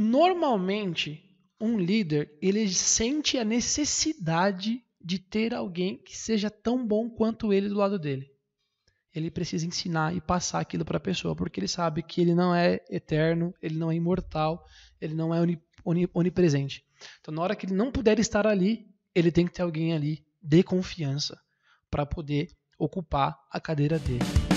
Normalmente, um líder, ele sente a necessidade de ter alguém que seja tão bom quanto ele do lado dele. Ele precisa ensinar e passar aquilo para a pessoa, porque ele sabe que ele não é eterno, ele não é imortal, ele não é onipresente. Então, na hora que ele não puder estar ali, ele tem que ter alguém ali de confiança para poder ocupar a cadeira dele.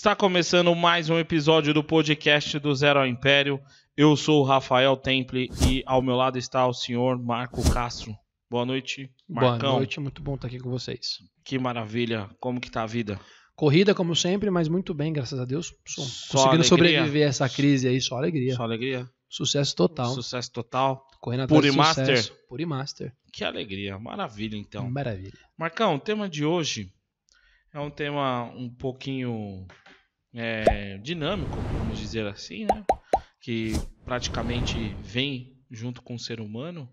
Está começando mais um episódio do podcast do Zero ao Império. Eu sou o Rafael Temple e ao meu lado está o senhor Marco Castro. Boa noite, Marcão. Boa noite, muito bom estar aqui com vocês. Que maravilha, como que tá a vida? Corrida, como sempre, mas muito bem, graças a Deus. Só Conseguindo alegria. sobreviver a essa crise aí, só alegria. Só alegria. Sucesso total. Sucesso total. Correndo atrás Purimaster. Purimaster. Que alegria, maravilha então. Maravilha. Marcão, o tema de hoje é um tema um pouquinho é, dinâmico, vamos dizer assim, né? que praticamente vem junto com o ser humano.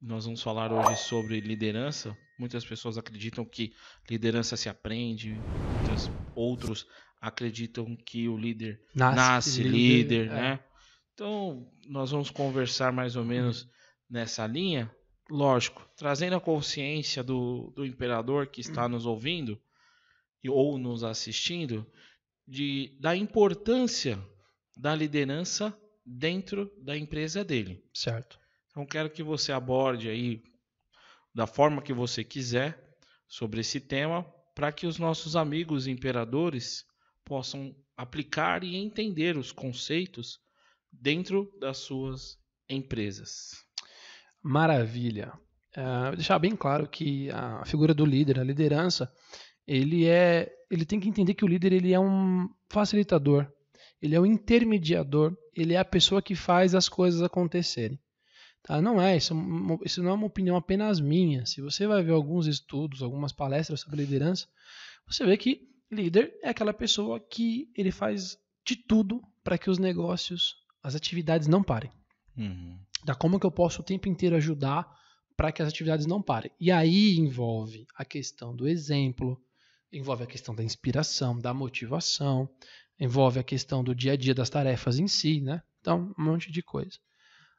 Nós vamos falar hoje sobre liderança. Muitas pessoas acreditam que liderança se aprende, muitos outros acreditam que o líder nasce, nasce líder, líder é. né? Então, nós vamos conversar mais ou menos nessa linha. Lógico, trazendo a consciência do, do imperador que está nos ouvindo ou nos assistindo, de, da importância da liderança dentro da empresa dele. Certo. Então quero que você aborde aí da forma que você quiser sobre esse tema, para que os nossos amigos imperadores possam aplicar e entender os conceitos dentro das suas empresas. Maravilha. Uh, deixar bem claro que a figura do líder, a liderança, ele é, ele tem que entender que o líder ele é um facilitador, ele é um intermediador, ele é a pessoa que faz as coisas acontecerem. Tá? Não é isso, isso não é uma opinião apenas minha. Se você vai ver alguns estudos, algumas palestras sobre liderança, você vê que líder é aquela pessoa que ele faz de tudo para que os negócios, as atividades não parem. Uhum. Da como que eu posso o tempo inteiro ajudar para que as atividades não parem. E aí envolve a questão do exemplo, envolve a questão da inspiração, da motivação, envolve a questão do dia a dia das tarefas em si, né? Então, um monte de coisa.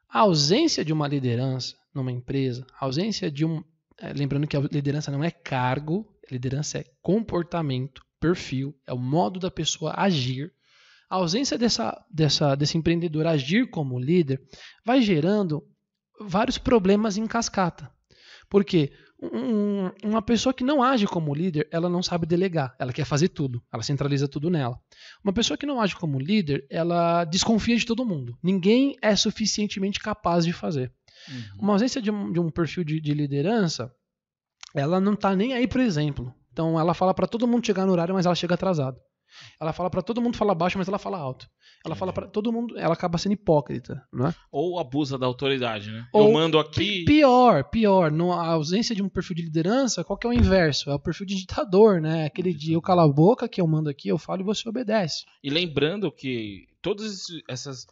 A ausência de uma liderança numa empresa, a ausência de um. É, lembrando que a liderança não é cargo, liderança é comportamento, perfil, é o modo da pessoa agir. A ausência dessa, dessa, desse empreendedor agir como líder vai gerando vários problemas em cascata. Porque um, uma pessoa que não age como líder, ela não sabe delegar, ela quer fazer tudo, ela centraliza tudo nela. Uma pessoa que não age como líder, ela desconfia de todo mundo. Ninguém é suficientemente capaz de fazer. Uhum. Uma ausência de um, de um perfil de, de, liderança, ela não está nem aí, por exemplo. Então, ela fala para todo mundo chegar no horário, mas ela chega atrasado. Ela fala para todo mundo falar baixo, mas ela fala alto. Ela fala para todo mundo, ela acaba sendo hipócrita, não é? Ou abusa da autoridade, né? Ou Eu mando aqui. Pior, pior. No, a ausência de um perfil de liderança, qual que é o inverso? É o perfil de ditador, né? Aquele de eu calo a boca, que eu mando aqui, eu falo e você obedece. E lembrando que todos essas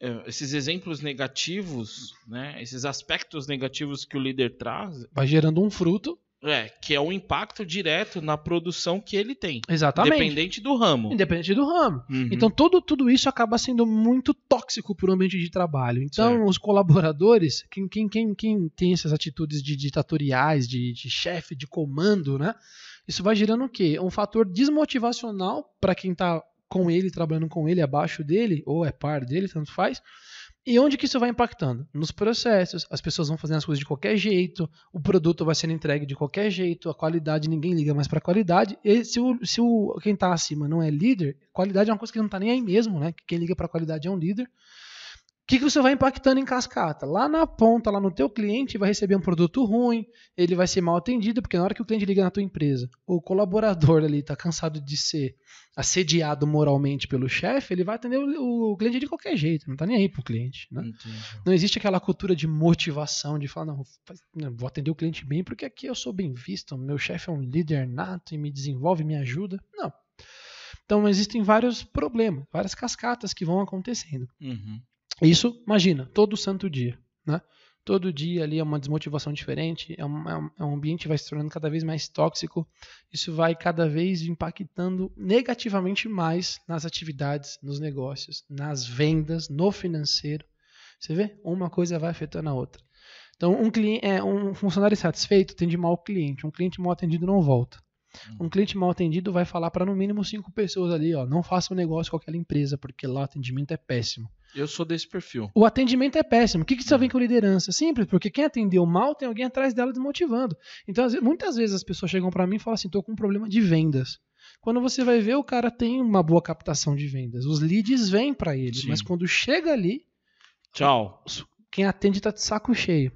eh, esses exemplos negativos, né, esses aspectos negativos que o líder traz, vai gerando um fruto é, que é o impacto direto na produção que ele tem. Exatamente. Independente do ramo. Independente do ramo. Uhum. Então, tudo, tudo isso acaba sendo muito tóxico para o ambiente de trabalho. Então, certo. os colaboradores, quem, quem, quem, quem tem essas atitudes de ditatoriais, de, de chefe, de comando, né? Isso vai gerando o quê? Um fator desmotivacional para quem está com ele, trabalhando com ele, abaixo dele, ou é par dele, tanto faz e onde que isso vai impactando? Nos processos, as pessoas vão fazendo as coisas de qualquer jeito, o produto vai sendo entregue de qualquer jeito, a qualidade, ninguém liga mais para a qualidade. E se, o, se o, quem está acima não é líder, qualidade é uma coisa que não está nem aí mesmo, né? Quem liga para a qualidade é um líder que, que você vai impactando em cascata? Lá na ponta, lá no teu cliente, vai receber um produto ruim, ele vai ser mal atendido, porque na hora que o cliente liga na tua empresa, o colaborador ali está cansado de ser assediado moralmente pelo chefe, ele vai atender o, o, cliente de qualquer jeito, não está nem aí pro cliente. Né? Não existe aquela cultura de motivação, de falar, não, não, vou atender o cliente bem porque aqui eu sou bem visto, meu chefe é um líder nato e me desenvolve, me ajuda. Não. Então existem vários problemas, várias cascatas que vão acontecendo. Uhum. Isso, imagina, todo santo dia, né? Todo dia ali é uma desmotivação diferente, é um, é um- é um ambiente que vai se tornando cada vez mais tóxico. Isso vai cada vez impactando negativamente mais nas atividades, nos negócios, nas vendas, no financeiro. Você vê? Uma coisa vai afetando a outra. Então, um, cliente, é, um funcionário insatisfeito atende mal o cliente. Um cliente mal atendido não volta. Um cliente mal atendido vai falar para no mínimo cinco pessoas ali, ó, não faça um negócio com aquela empresa, porque lá o atendimento é péssimo. Eu sou desse perfil. O atendimento é péssimo. O que, que isso vem com liderança? Simples, porque quem atendeu mal tem alguém atrás dela desmotivando. Então, muitas vezes as pessoas chegam para mim e falam assim: tô com um problema de vendas. Quando você vai ver, o cara tem uma boa captação de vendas. Os leads vêm para ele, Sim. mas quando chega ali, Tchau. quem atende tá de saco cheio.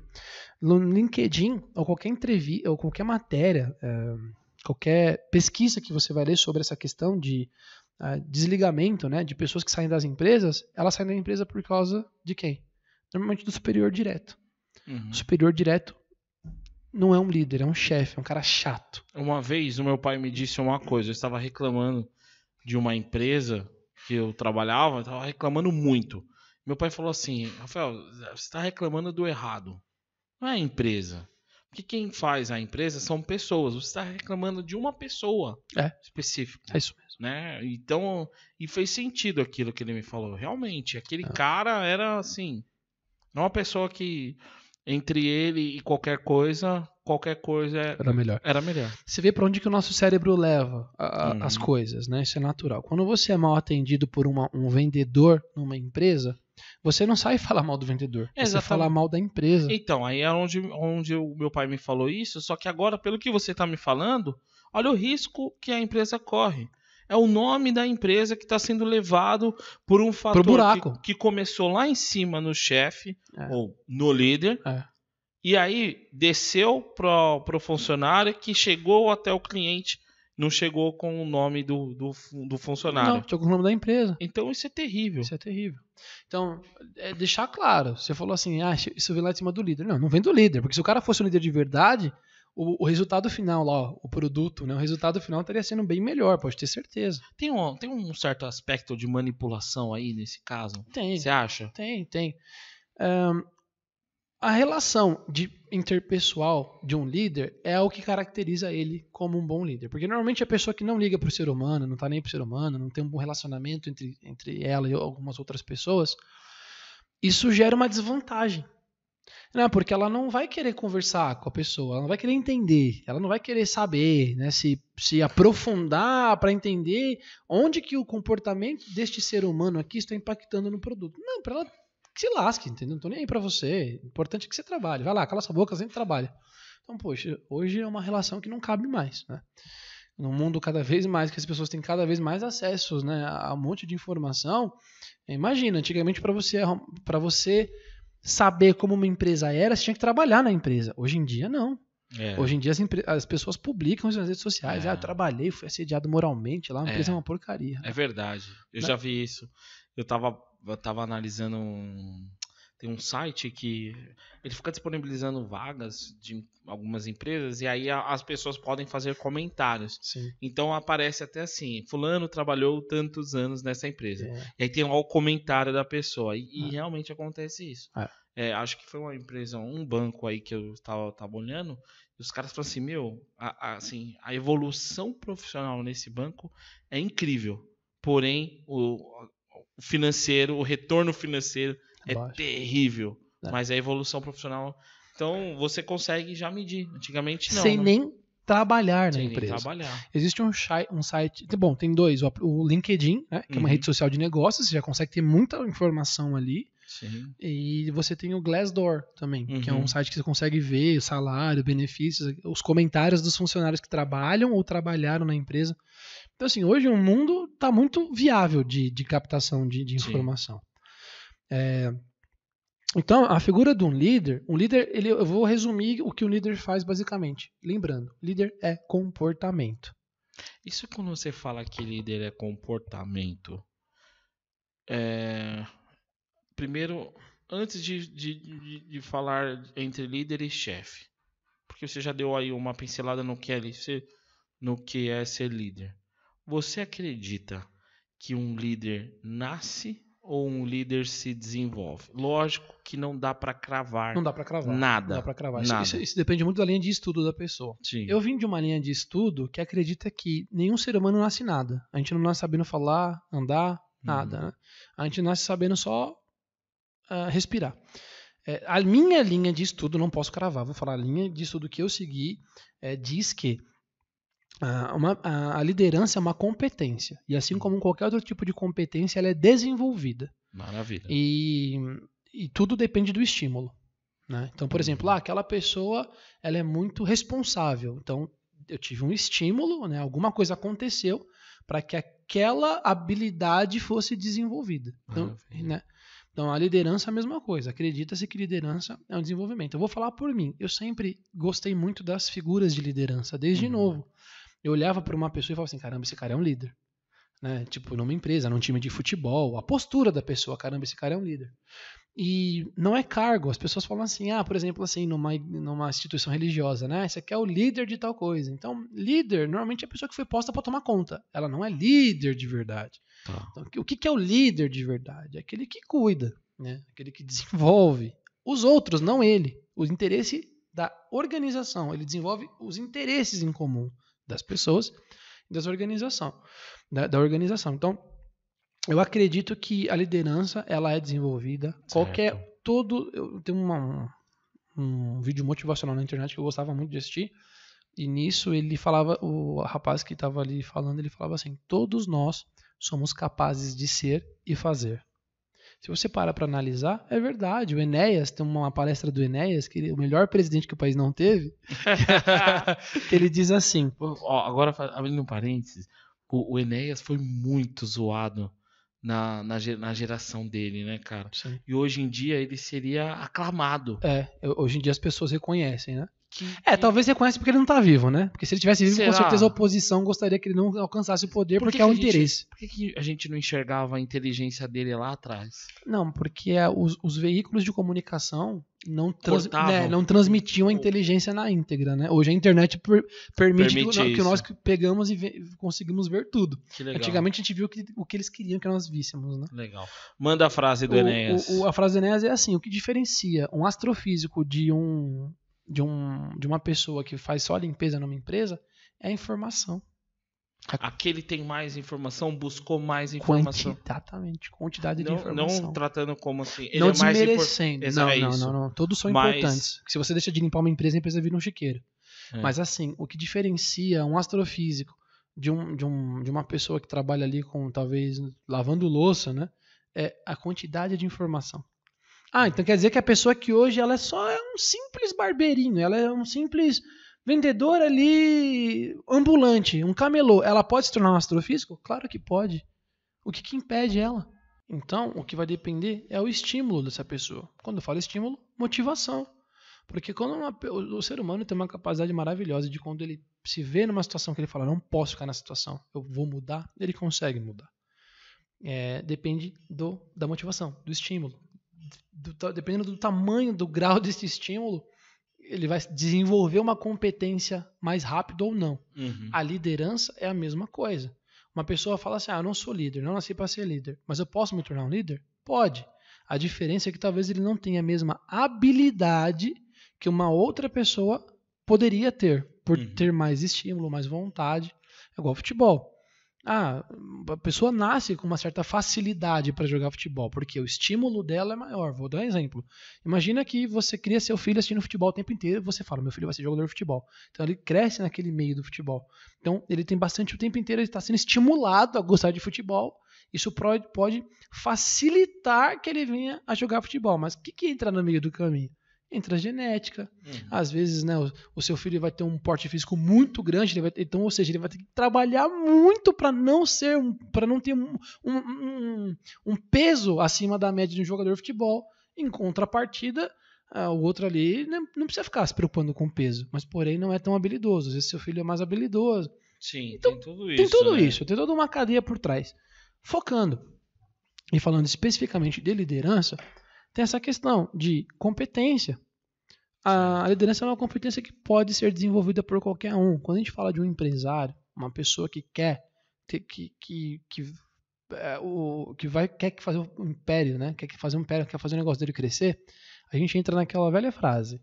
No LinkedIn, ou qualquer entrevista, ou qualquer matéria, eh, qualquer pesquisa que você vai ler sobre essa questão de ah, desligamento, né, de pessoas que saem das empresas, elas saem da empresa por causa de quem? Normalmente do superior direto. Uhum. O superior direto não é um líder, é um chefe, é um cara chato. Uma vez o meu pai me disse uma coisa, eu estava reclamando de uma empresa que eu trabalhava, eu estava reclamando muito. Meu pai falou assim, Rafael, você está reclamando do errado. Não é a empresa. Porque quem faz a empresa são pessoas. Você está reclamando de uma pessoa É. específica. É isso mesmo. Né? Então, e fez sentido aquilo que ele me falou. Realmente, aquele É. cara era assim. Não uma pessoa que entre ele e qualquer coisa, qualquer coisa é- Era melhor. era melhor. Você vê para onde que o nosso cérebro leva a- Uhum. as coisas, né? Isso é natural. Quando você é mal atendido por uma- um vendedor numa empresa, você não sai falar mal do vendedor. Você Exatamente. fala mal da empresa. Então, aí é onde, onde o meu pai me falou isso, só que agora, pelo que você está me falando, olha o risco que a empresa corre. É o nome da empresa que está sendo levado por um fator buraco. que, que começou lá em cima no chefe É. ou no líder, É. e aí desceu pro, pro funcionário que chegou até o cliente, não chegou com o nome do, do, do funcionário. Não, tinha o nome da empresa. Então isso é terrível. Isso é terrível. Então, é deixar claro. Você falou assim, ah, isso vem lá de cima do líder. Não, não vem do líder. Porque se o cara fosse um líder de verdade, o, o resultado final lá, ó, o produto, né, o resultado final estaria sendo bem melhor, pode ter certeza. Tem um, tem um certo aspecto de manipulação aí nesse caso? Tem. Você acha? Tem, tem. Ahn, a relação de interpessoal de um líder é o que caracteriza ele como um bom líder. Porque normalmente a pessoa que não liga pro ser humano, não tá nem pro ser humano, não tem um bom relacionamento entre, entre ela e algumas outras pessoas, isso gera uma desvantagem. Não, porque ela não vai querer conversar com a pessoa, ela não vai querer entender, ela não vai querer saber, né, se, se aprofundar para entender onde que o comportamento deste ser humano aqui está impactando no produto. Não, para ela que se lasque, entendeu? Não tô nem aí para você. O importante é que você trabalhe. Vai lá, cala sua boca, sempre trabalha. Então, poxa, hoje é uma relação que não cabe mais, né? No mundo cada vez mais que as pessoas têm cada vez mais acessos, né, a um monte de informação. Imagina, antigamente para você para você saber como uma empresa era, você tinha que trabalhar na empresa. Hoje em dia não. É. Hoje em dia as, as pessoas publicam nas redes sociais. É. Ah, eu trabalhei, fui assediado moralmente lá, a empresa é, É. uma porcaria. É verdade. Eu Né? já vi isso. Eu tava, eu tava analisando um. Tem um site que ele fica disponibilizando vagas de algumas empresas e aí as pessoas podem fazer comentários. Sim. Então aparece até assim: Fulano trabalhou tantos anos nessa empresa. É. E aí tem lá o comentário da pessoa. E, e É. realmente acontece isso. É. É, acho que foi uma empresa, um banco aí que eu estava tava olhando. E os caras falaram assim: Meu, a, a- assim, a evolução profissional nesse banco é incrível. Porém, o financeiro, o retorno financeiro é Baixo. terrível. É. Mas a evolução profissional. Então você consegue já medir. Antigamente não. Sem né? nem trabalhar na Sem nem empresa. trabalhar. Existe um, um site. Bom, tem dois. O, LinkedIn, né, que é uma Uhum. rede social de negócios, você já consegue ter muita informação ali. Sim. E você tem o Glassdoor também, que é Uhum. um site que você consegue ver o salário, benefícios, os comentários dos funcionários que trabalham ou trabalharam na empresa. Então, assim, hoje o mundo está muito viável de, de captação de, de Sim. informação. É, então, a figura de um líder, um líder, ele, eu vou resumir o que o líder faz basicamente. Lembrando, líder é comportamento. Isso quando você fala que líder é comportamento. É... Primeiro, antes de, de, de, falar entre líder e chefe, porque você já deu aí uma pincelada no que é ser, no que é ser líder. Você acredita que um líder nasce ou um líder se desenvolve? Lógico que não dá para cravar. Não dá para cravar. Nada. Não dá para cravar. Isso, Nada. isso- isso depende muito da linha de estudo da pessoa. Sim. Eu vim de uma linha de estudo que acredita que nenhum ser humano nasce nada. A gente não nasce sabendo falar, andar, nada. Uhum. né? A gente nasce sabendo só ah, respirar. É, a minha linha de estudo, não posso cravar, vou falar, a linha de estudo que eu segui é, diz que ah, uma- a, a liderança é uma competência. E assim como qualquer outro tipo de competência, ela é desenvolvida. Maravilha. E, e tudo depende do estímulo. Né? Então, por exemplo, ah, aquela pessoa ela é muito responsável. Então, eu tive um estímulo, né? alguma coisa aconteceu para que aquela habilidade fosse desenvolvida. Então, né? então, a liderança é a mesma coisa. Acredita-se que liderança é um desenvolvimento. Eu vou falar por mim. Eu sempre gostei muito das figuras de liderança, desde Uhum. novo. Eu olhava para uma pessoa e falava assim: caramba, esse cara é um líder né? Tipo, numa empresa, num time de futebol, a postura da pessoa, caramba, esse cara é um líder. E não é cargo, as pessoas falam assim, ah, por exemplo, assim, numa, numa instituição religiosa, né? Esse aqui é o líder de tal coisa. Então, líder, normalmente é a pessoa que foi posta para tomar conta. Ela não é líder de verdade. Tá. Então, o que que é o líder de verdade? É aquele que cuida, né? Aquele que desenvolve os outros, não ele. O interesse da organização. Ele desenvolve os interesses em comum das pessoas e das organização, da, da organização. Então, eu acredito que a liderança ela é desenvolvida. Qualquer todo eu tenho uma, um, um vídeo motivacional na internet que eu gostava muito de assistir. E nisso ele falava, o rapaz que estava ali falando, ele falava assim: todos nós somos capazes de ser e fazer. Se você para para analisar, é verdade. O Enéas, tem uma palestra do Enéas, que ele, o melhor presidente que o país não teve, que ele diz assim: Ó, agora, abrindo um parênteses, o, o Enéas foi muito zoado na, na, na geração dele, né, cara? Sim. E hoje em dia ele seria aclamado. É, hoje em dia as pessoas reconhecem, né? Que- É, talvez reconhece porque ele não tá vivo, né? Porque se ele tivesse vivo, Será? com certeza a oposição gostaria que ele não alcançasse o poder, Por que porque que é um gente- interesse. Por que, que a gente não enxergava a inteligência dele lá atrás? Não, porque é, os, os veículos de comunicação não, trans- né, não transmitiam a inteligência na íntegra, né? Hoje a internet per- permite, Permite que, que nós pegamos e ve- conseguimos ver tudo. Que legal. Antigamente a gente viu que- o que eles queriam que nós víssemos, né? Legal. Manda a frase do O- Enéas. o- o- a frase do Enéas é assim: o que diferencia um astrofísico de um de um de uma pessoa que faz só limpeza numa empresa é a informação. Aquele tem mais informação, buscou mais informação. Exatamente, quantidade de Não, informação. não tratando como assim. Ele não é desmerecendo. Não, é não, isso. não, não. Todos são importantes. Se você deixa de limpar uma empresa, a empresa vira um chiqueiro. É. Mas assim, o que diferencia um astrofísico de, um, de, um, de uma pessoa que trabalha ali com, talvez, lavando louça, né? É a quantidade de informação. Ah, então quer dizer que a pessoa que hoje ela é só um simples barbeirinho, ela é um simples vendedor ali ambulante, um camelô. Ela pode se tornar um astrofísico? Claro que pode. O que, que impede ela? Então, o que vai depender é o estímulo dessa pessoa. Quando eu falo estímulo, motivação. Porque quando uma o o ser humano tem uma capacidade maravilhosa de quando ele se vê numa situação que ele fala, não posso ficar nessa situação, eu vou mudar, ele consegue mudar. É, depende do, da motivação, do estímulo. Do dependendo do tamanho, do grau desse estímulo, ele vai desenvolver uma competência mais rápido ou não. Uhum. A liderança é a mesma coisa. Uma pessoa fala assim: ah, eu não sou líder, não nasci para ser líder, mas eu posso me tornar um líder? Pode. A diferença é que talvez ele não tenha a mesma habilidade que uma outra pessoa poderia ter, por Uhum. ter mais estímulo, mais vontade. É igual futebol. Ah, a pessoa nasce com uma certa facilidade para jogar futebol, porque o estímulo dela é maior. Vou dar um exemplo. Imagina que você cria seu filho assistindo futebol o tempo inteiro e você fala: meu filho vai ser jogador de futebol. Então ele cresce naquele meio do futebol. Então ele tem bastante o tempo inteiro, ele está sendo estimulado a gostar de futebol. Isso pode, facilitar que ele venha a jogar futebol. Mas o que, que entra no meio do caminho? Entra a genética. Uhum. Às vezes, né, o, o seu filho vai ter um porte físico muito grande, ele vai, então, ou seja, ele vai ter que trabalhar muito para não ser, para não ter um, um, um, um peso acima da média de um jogador de futebol. Em contrapartida, ah, o outro ali né, não precisa ficar se preocupando com peso, mas porém não é tão habilidoso. Às vezes seu filho é mais habilidoso. Sim, Então, tem tudo isso. Tem tudo né? isso, tem toda uma cadeia por trás. Focando e falando especificamente de liderança, tem essa questão de competência. A liderança é uma competência que pode ser desenvolvida por qualquer um. Quando a gente fala de um empresário, uma pessoa que quer ter, que, que, que é, o que vai quer fazer um império, né? Quer fazer um império, quer fazer o negócio dele crescer, a gente entra naquela velha frase: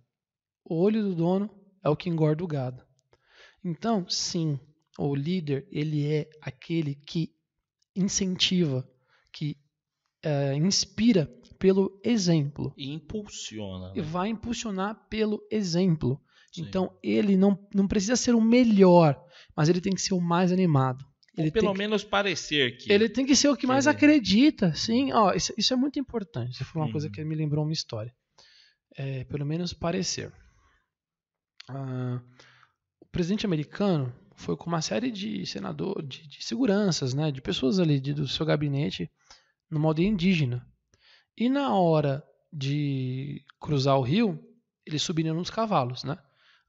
o olho do dono é o que engorda o gado. Então, sim, o líder ele é aquele que incentiva, que é, inspira pelo exemplo. E impulsiona. E né? vai impulsionar pelo exemplo. Sim. Então, ele não, não precisa ser o melhor, mas ele tem que ser o mais animado. Ele Ou pelo menos que, parecer que. Ele tem que ser o que mais acredita, sim. Ó, isso, isso, é muito importante. Isso foi uma coisa que me lembrou uma história. É, pelo menos parecer. Ah, o presidente americano foi com uma série de senadores, de, de, seguranças, né, de pessoas ali de, do seu gabinete, numa aldeia indígena. E na hora de cruzar o rio, eles subiram nos cavalos, né?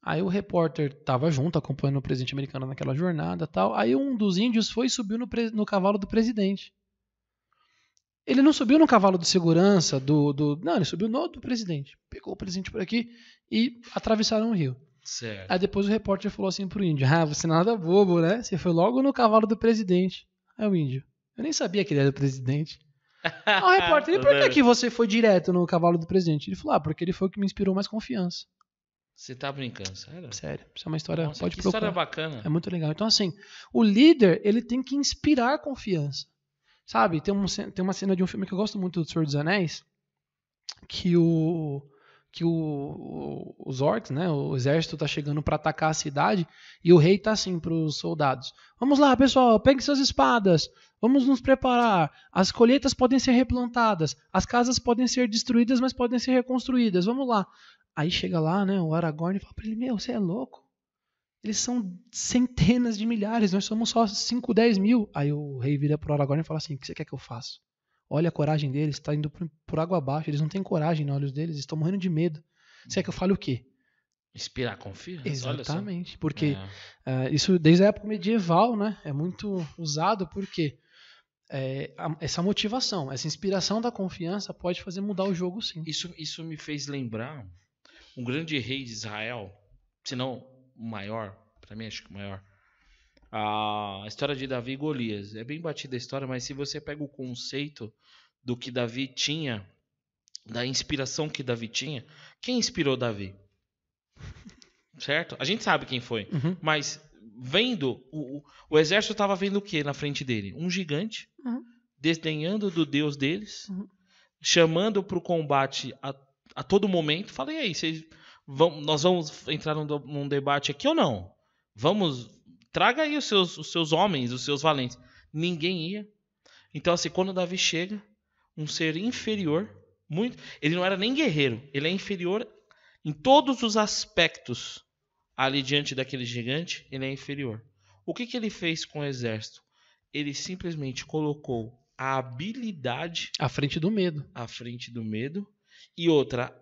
Aí o repórter estava junto, acompanhando o presidente americano naquela jornada tal. Aí um dos índios foi e subiu no, no, cavalo do presidente. Ele não subiu no cavalo de segurança do, do. Não, ele subiu no do presidente. Pegou o presidente por aqui e atravessaram o rio. Certo. Aí depois o repórter falou assim pro índio: Ah, você nada bobo, né? Você foi logo no cavalo do presidente. Aí o índio: Eu nem sabia que ele era o presidente. O repórter: E por que, que você foi direto no cavalo do presidente? Ele falou: Ah, porque ele foi o que me inspirou mais confiança. Você tá brincando, sério? Sério. Isso é uma história. Nossa, pode que procurar. história bacana. É muito legal. Então, assim, o líder, ele tem que inspirar confiança. Sabe? Tem, um, tem uma cena de um filme que eu gosto muito do Senhor dos Anéis, que o que o, o, os orcs, né, o exército tá chegando para atacar a cidade e o rei tá assim para os soldados: "Vamos lá, pessoal, peguem suas espadas. Vamos nos preparar. As colheitas podem ser replantadas, as casas podem ser destruídas, mas podem ser reconstruídas. Vamos lá." Aí chega lá, né, o Aragorn e fala para ele: Meu, você é louco? Eles são centenas de milhares, nós somos só 5, 10 mil. Aí o rei vira pro Aragorn e fala assim: O que você quer que eu faça? Olha a coragem deles, está indo por, por, água abaixo. Eles não têm coragem nos olhos deles, estão morrendo de medo. Você quer que eu fale o quê? Inspirar confiança. Exatamente, porque é. uh, isso desde a época medieval, né? É muito usado porque é, a, essa motivação, essa inspiração da confiança pode fazer mudar o jogo, sim. Isso, isso me fez lembrar um grande rei de Israel, se não o maior, para mim acho que o maior, a história de Davi e Golias. É bem batida a história, mas se você pega o conceito do que Davi tinha, da inspiração que Davi tinha, quem inspirou Davi? Certo? A gente sabe quem foi, uhum. mas vendo, o, o exército estava vendo o que na frente dele? Um gigante, uhum. desdenhando do Deus deles, uhum. chamando para o combate a a todo momento. Falei, aí, vocês vão, nós vamos entrar num, num, debate aqui ou não? Vamos, traga aí os seus, os seus homens, os seus valentes. Ninguém ia. Então, assim, quando Davi chega, um ser inferior, muito, ele não era nem guerreiro, ele é inferior em todos os aspectos ali diante daquele gigante, ele é inferior. O que, que ele fez com o exército? Ele simplesmente colocou a habilidade à frente do medo. À frente do medo e outra,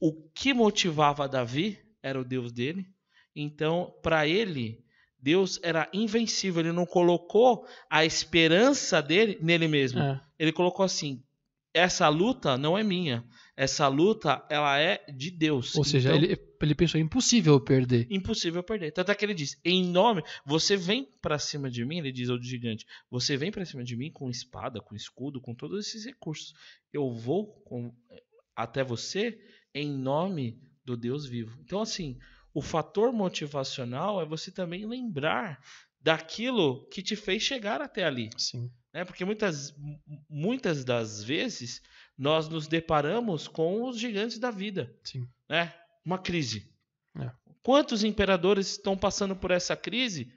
o que motivava Davi era o Deus dele. Então, para ele, Deus era invencível. Ele não colocou a esperança dele nele mesmo. É. Ele colocou assim: essa luta não é minha. Essa luta, ela é de Deus. Ou seja, então, ele, ele pensou: impossível perder. Impossível perder. Tanto é que ele diz: em nome, você vem para cima de mim, ele diz ao gigante: você vem para cima de mim com espada, com escudo, com todos esses recursos. Eu vou com, até você em nome do Deus vivo. Então, assim, o fator motivacional é você também lembrar daquilo que te fez chegar até ali. Sim. Né? Porque muitas, muitas das vezes nós nos deparamos com os gigantes da vida. Sim. Né? Uma crise. É. Quantos imperadores estão passando por essa crise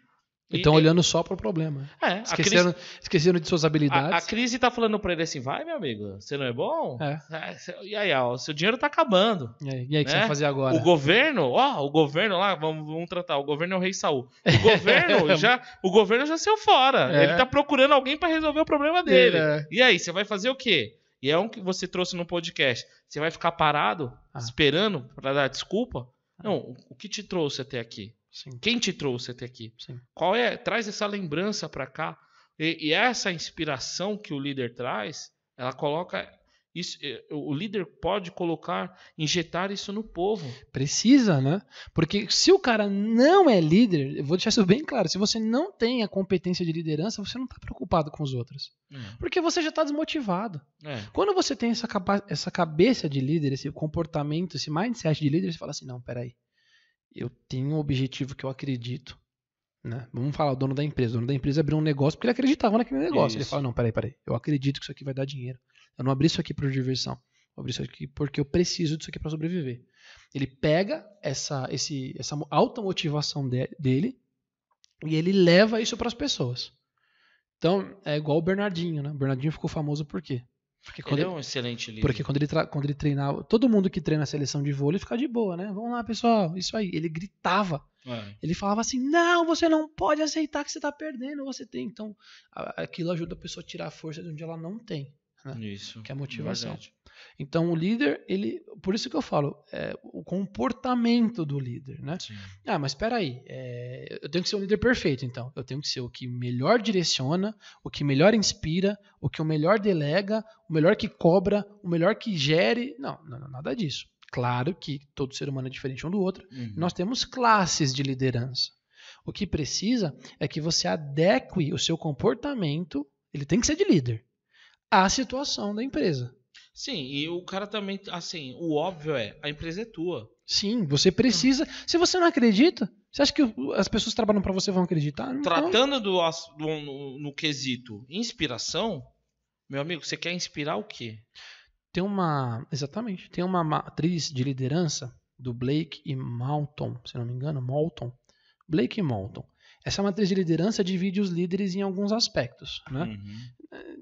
Estão olhando só para o problema. É, esqueceram, crise, esqueceram de suas habilidades. A, a crise está falando para ele assim: vai, meu amigo, você não é bom? É. é e aí, ó, o seu dinheiro está acabando. E aí, e o que você vai né? fazer agora? O governo, ó, o governo lá, vamos, vamos tratar, o governo é o rei Saul. O governo já, o governo já saiu fora. É. Ele está procurando alguém para resolver o problema dele. É. E aí, você vai fazer o quê? E é um que você trouxe no podcast. Você vai ficar parado, ah. esperando para dar desculpa? Não, o que te trouxe até aqui? Sim. Quem te trouxe até aqui? Sim. Qual é? Traz essa lembrança para cá. E, e, essa inspiração que o líder traz, ela coloca Isso, é, o líder pode colocar, injetar isso no povo. Precisa, né? Porque se o cara não é líder, eu vou deixar isso bem claro, se você não tem a competência de liderança, você não está preocupado com os outros. É. Porque você já está desmotivado. É. Quando você tem essa, essa cabeça de líder, esse comportamento, esse mindset de líder, você fala assim, não, peraí, eu tenho um objetivo que eu acredito. Né? Vamos falar, o dono da empresa. O dono da empresa abriu um negócio porque ele acreditava naquele negócio. Ele Isso. fala, não, peraí, peraí, eu acredito que isso aqui vai dar dinheiro. Eu não abri isso aqui por diversão. Eu abri isso aqui porque eu preciso disso aqui para sobreviver. Ele pega essa, esse, essa alta motivação de- dele e ele leva isso para as pessoas. Então, é igual o Bernardinho, né? O Bernardinho ficou famoso por quê? Porque quando Ele é um excelente líder. porque quando ele, quando ele treinava, todo mundo que treina a seleção de vôlei fica de boa, né? Vamos lá, pessoal, isso aí. Ele gritava. É. Ele falava assim: não, você não pode aceitar que você tá perdendo, você tem. Então, aquilo ajuda a pessoa a tirar a força de onde ela não tem. Isso. Que é a motivação. Verdade. Então, o líder, ele. Por isso que eu falo, é, o comportamento do líder, né? Sim. Ah, mas espera aí, é, eu tenho que ser um líder perfeito, então. Eu tenho que ser o que melhor direciona, o que melhor inspira, o que o melhor delega, o melhor que cobra, o melhor que gere. Não, não, não, nada disso. Claro que todo ser humano é diferente um do outro. Uhum. Nós temos classes de liderança. O que precisa é que você adeque o seu comportamento, ele tem que ser de líder, à situação da empresa. Sim, e o cara também, assim, o óbvio é, a empresa é tua. Sim, você precisa. Se você não acredita, você acha que as pessoas que trabalham para você vão acreditar? Não. Tratando do, do- no, no quesito inspiração, meu amigo, você quer inspirar o quê? Tem uma. Exatamente. Tem uma matriz de liderança do Blake e Malton, se não me engano, Malton. Blake e Malton. Essa matriz de liderança divide os líderes em alguns aspectos. Né? Uhum.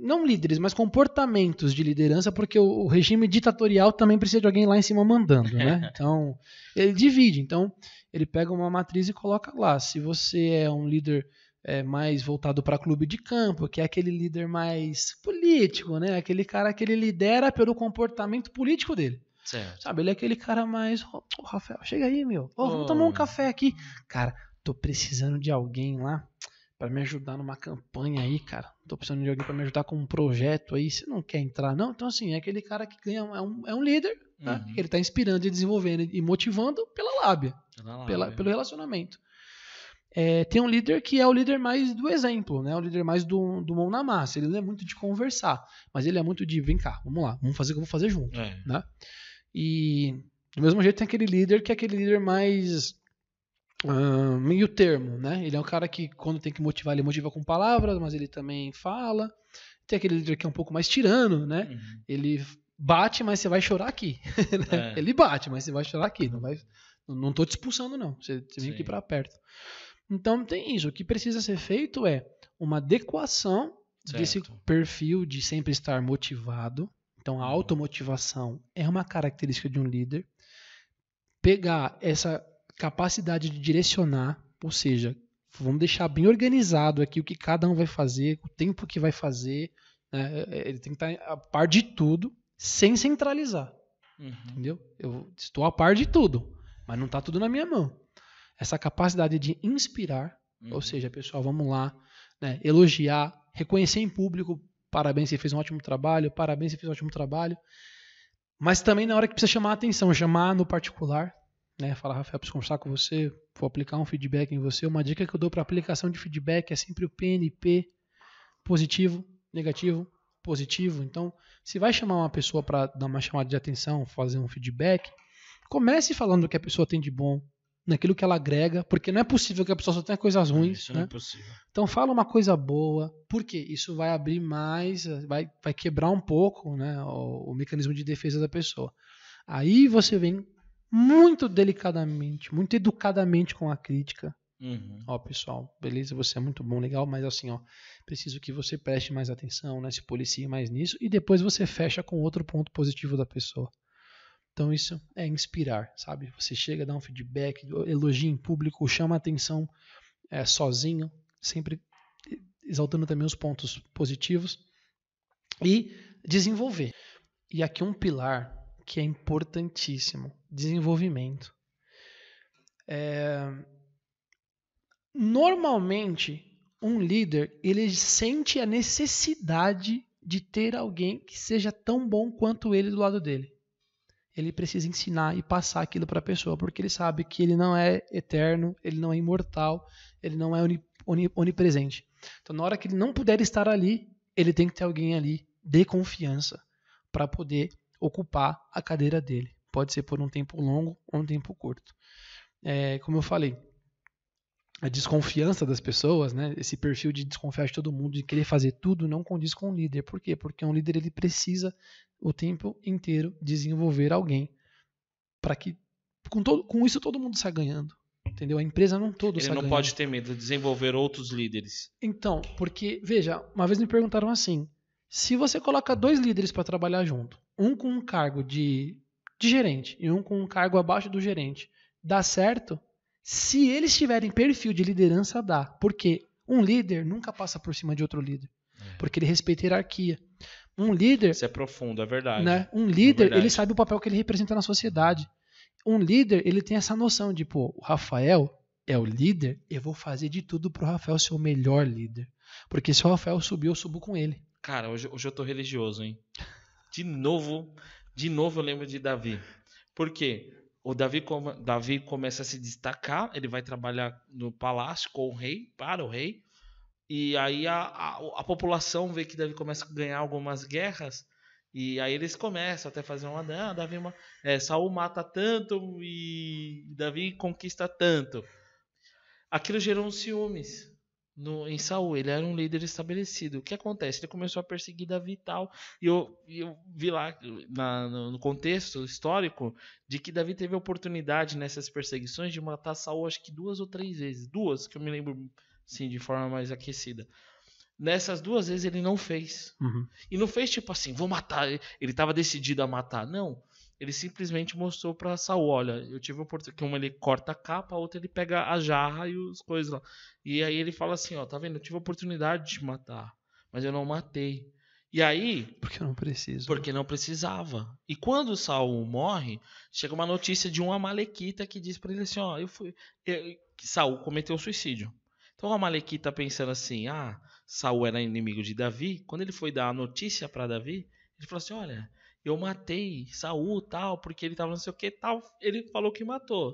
Não líderes, mas comportamentos de liderança, porque o, o regime ditatorial também precisa de alguém lá em cima mandando. Né? Então, ele divide. Então, ele pega uma matriz e coloca lá. Se você é um líder é, mais voltado para clube de campo, que é aquele líder mais político, né? Aquele cara que ele lidera pelo comportamento político dele. Certo. Sabe, ele é aquele cara mais. Ô, ô, Rafael, chega aí, meu. Ô, vamos tomar um café aqui. Cara, tô precisando de alguém lá pra me ajudar numa campanha aí, cara. Tô precisando de alguém pra me ajudar com um projeto aí. Você não quer entrar, não? Então, assim, é aquele cara que ganha. É um, é um líder, né? Uhum. Ele tá inspirando e desenvolvendo e motivando pela lábia, Tá lá, pela, né? pelo relacionamento. É, tem um líder que é o líder mais do exemplo, né? O líder mais do, do mão na massa. Ele não é muito de conversar, mas ele é muito de vem cá, vamos lá, vamos fazer o que eu vou fazer junto. É. E do mesmo jeito tem aquele líder que é aquele líder mais ah, meio termo, né? Ele é um cara que quando tem que motivar, ele motiva com palavras, mas ele também fala. Tem aquele líder que é um pouco mais tirano, né? Uhum. Ele bate, mas você vai chorar aqui. né? É. Ele bate, mas você vai chorar aqui. Não, vai, não tô te expulsando, não. Você, você vem Sim. aqui para perto. Então tem isso. O que precisa ser feito é uma adequação desse Certo. perfil de sempre estar motivado. Então a automotivação é uma característica de um líder. Pegar essa capacidade de direcionar, ou seja, vamos deixar bem organizado aqui o que cada um vai fazer, o tempo que vai fazer. né? Ele tem que estar a par de tudo, sem centralizar. Uhum. Entendeu? Eu estou a par de tudo, mas não está tudo na minha mão. Essa capacidade de inspirar, Uhum. ou seja, pessoal, vamos lá, né, elogiar, reconhecer em público, parabéns, você fez um ótimo trabalho, parabéns, você fez um ótimo trabalho. Mas também na hora que precisa chamar a atenção, chamar no particular, né, falar, Rafael, preciso conversar com você, vou aplicar um feedback em você. Uma dica que eu dou para aplicação de feedback é sempre o PNP, positivo, negativo, positivo. Então, se vai chamar uma pessoa para dar uma chamada de atenção, fazer um feedback, comece falando o que a pessoa tem de bom, naquilo que ela agrega, porque não é possível que a pessoa só tenha coisas ruins, Isso né? não é possível. Então fala uma coisa boa, porque isso vai abrir mais, vai, vai quebrar um pouco né, o, o mecanismo de defesa da pessoa. Aí você vem muito delicadamente, muito educadamente com a crítica. Uhum. Ó, pessoal, beleza, você é muito bom, legal, mas assim, ó, preciso que você preste mais atenção, né, se policie mais nisso, e depois você fecha com outro ponto positivo da pessoa. Então isso é inspirar, sabe? Você chega, dá um feedback, elogia em público, chama atenção é, sozinho, sempre exaltando também os pontos positivos e desenvolver. E aqui um pilar que é importantíssimo, desenvolvimento. É, Normalmente, um líder ele sente a necessidade de ter alguém que seja tão bom quanto ele do lado dele. Ele precisa ensinar e passar aquilo para a pessoa, porque ele sabe que ele não é eterno, ele não é imortal, ele não é onipresente. Então, na hora que ele não puder estar ali, ele tem que ter alguém ali de confiança para poder ocupar a cadeira dele. Pode ser por um tempo longo ou um tempo curto. É, como eu falei, a desconfiança das pessoas, né, esse perfil de desconfiar de todo mundo, de querer fazer tudo, não condiz com o líder. Por quê? Porque um líder ele precisa o tempo inteiro desenvolver alguém para que com, todo, com isso todo mundo saia ganhando. Entendeu? A empresa não todo Ele não ganhando. pode ter medo de desenvolver outros líderes. Então, porque, veja, uma vez me perguntaram assim: se você coloca dois líderes para trabalhar junto, um com um cargo de, de gerente e um com um cargo abaixo do gerente, dá certo? Se eles tiverem perfil de liderança, dá. Porque um líder nunca passa por cima de outro líder. É. Porque ele respeita a hierarquia. Um líder. Isso é profundo, é verdade. Né? Um líder, é ele sabe o papel que ele representa na sociedade. Um líder, ele tem essa noção de, pô, o Rafael é o líder, eu vou fazer de tudo pro Rafael ser o melhor líder. Porque se o Rafael subir, eu subo com ele. Cara, hoje, hoje eu tô religioso, hein? De novo, de novo eu lembro de Davi. Por quê? o Davi, come, Davi começa a se destacar, ele vai trabalhar no palácio com o rei, para o rei, e aí a, a, a, população vê que Davi começa a ganhar algumas guerras, e aí eles começam até fazer uma. Ah, Davi, é, Saul mata tanto e Davi conquista tanto. Aquilo gerou um ciúmes no, em Saul. Ele era um líder estabelecido. O que acontece? Ele começou a perseguir Davi e tal. E eu, eu vi lá na, no contexto histórico de que Davi teve a oportunidade nessas perseguições de matar Saul acho que duas ou três vezes. Duas, que eu me lembro sim, de forma mais aquecida. Nessas duas vezes ele não fez. Uhum. E não fez tipo assim, vou matar. Ele estava decidido a matar. Não. Ele simplesmente mostrou para Saul, olha, eu tive a oportunidade que uma ele corta a capa, a outra ele pega a jarra e os coisas lá. E aí ele fala assim, ó, tá vendo? Eu tive a oportunidade de te matar, mas eu não matei. E aí, porque não preciso. Porque não precisava. E quando Saul morre, chega uma notícia de um amalequita que diz para ele assim, ó, eu fui eu, Saul cometeu suicídio. Então o amalequita pensando assim, ah, Saul era inimigo de Davi, quando ele foi dar a notícia para Davi, ele falou assim, olha, eu matei Saul tal, porque ele tava não sei o que tal. Ele falou que matou.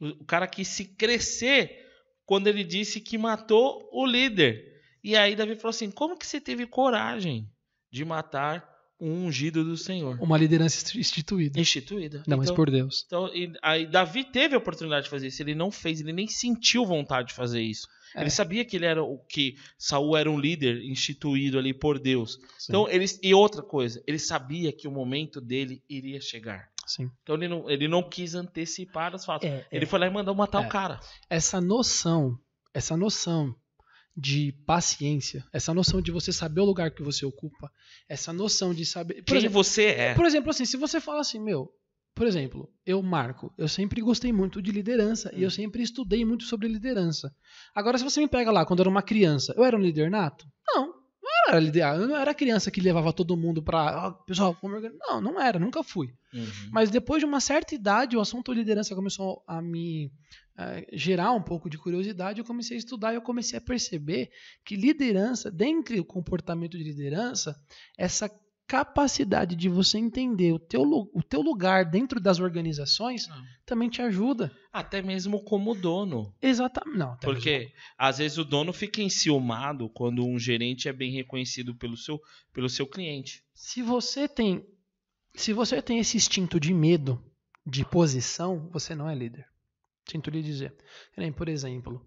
O cara quis se crescer quando ele disse que matou o líder. E aí Davi falou assim: como que você teve coragem de matar um ungido do Senhor? Uma liderança instituída. Instituída. Não, então, mas por Deus. Então, aí Davi teve a oportunidade de fazer isso, ele não fez, ele nem sentiu vontade de fazer isso. É. Ele sabia que ele era o que Saul era um líder instituído ali por Deus. Sim. Então ele e outra coisa, ele sabia que o momento dele iria chegar. Sim. Então ele não, ele não quis antecipar os fatos. É, ele é. foi lá e mandou matar o é. cara. Essa noção, essa noção de paciência, essa noção de você saber o lugar que você ocupa, essa noção de saber quem exemplo, você é. Por exemplo, assim, se você fala assim, meu, por exemplo, eu, Marco, eu sempre gostei muito de liderança hum. e eu hum. sempre estudei muito sobre liderança. Agora, se você me pega lá quando eu era uma criança, eu era um líder nato? Não era líder. Eu não era criança que levava todo mundo pra. Oh, pessoal, não, não era, nunca fui. Uhum. Mas depois de uma certa idade, o assunto liderança começou a me é, gerar um pouco de curiosidade. Eu comecei a estudar e eu comecei a perceber que liderança, dentre o comportamento de liderança, essa capacidade de você entender o teu, o teu lugar dentro das organizações não. também te ajuda. Até mesmo como dono. Exatamente. Não, Porque mesmo. às vezes o dono fica enciumado quando um gerente é bem reconhecido pelo seu, pelo seu cliente. Se você tem se você tem esse instinto de medo, de posição, você não é líder. Sinto lhe dizer. Por exemplo,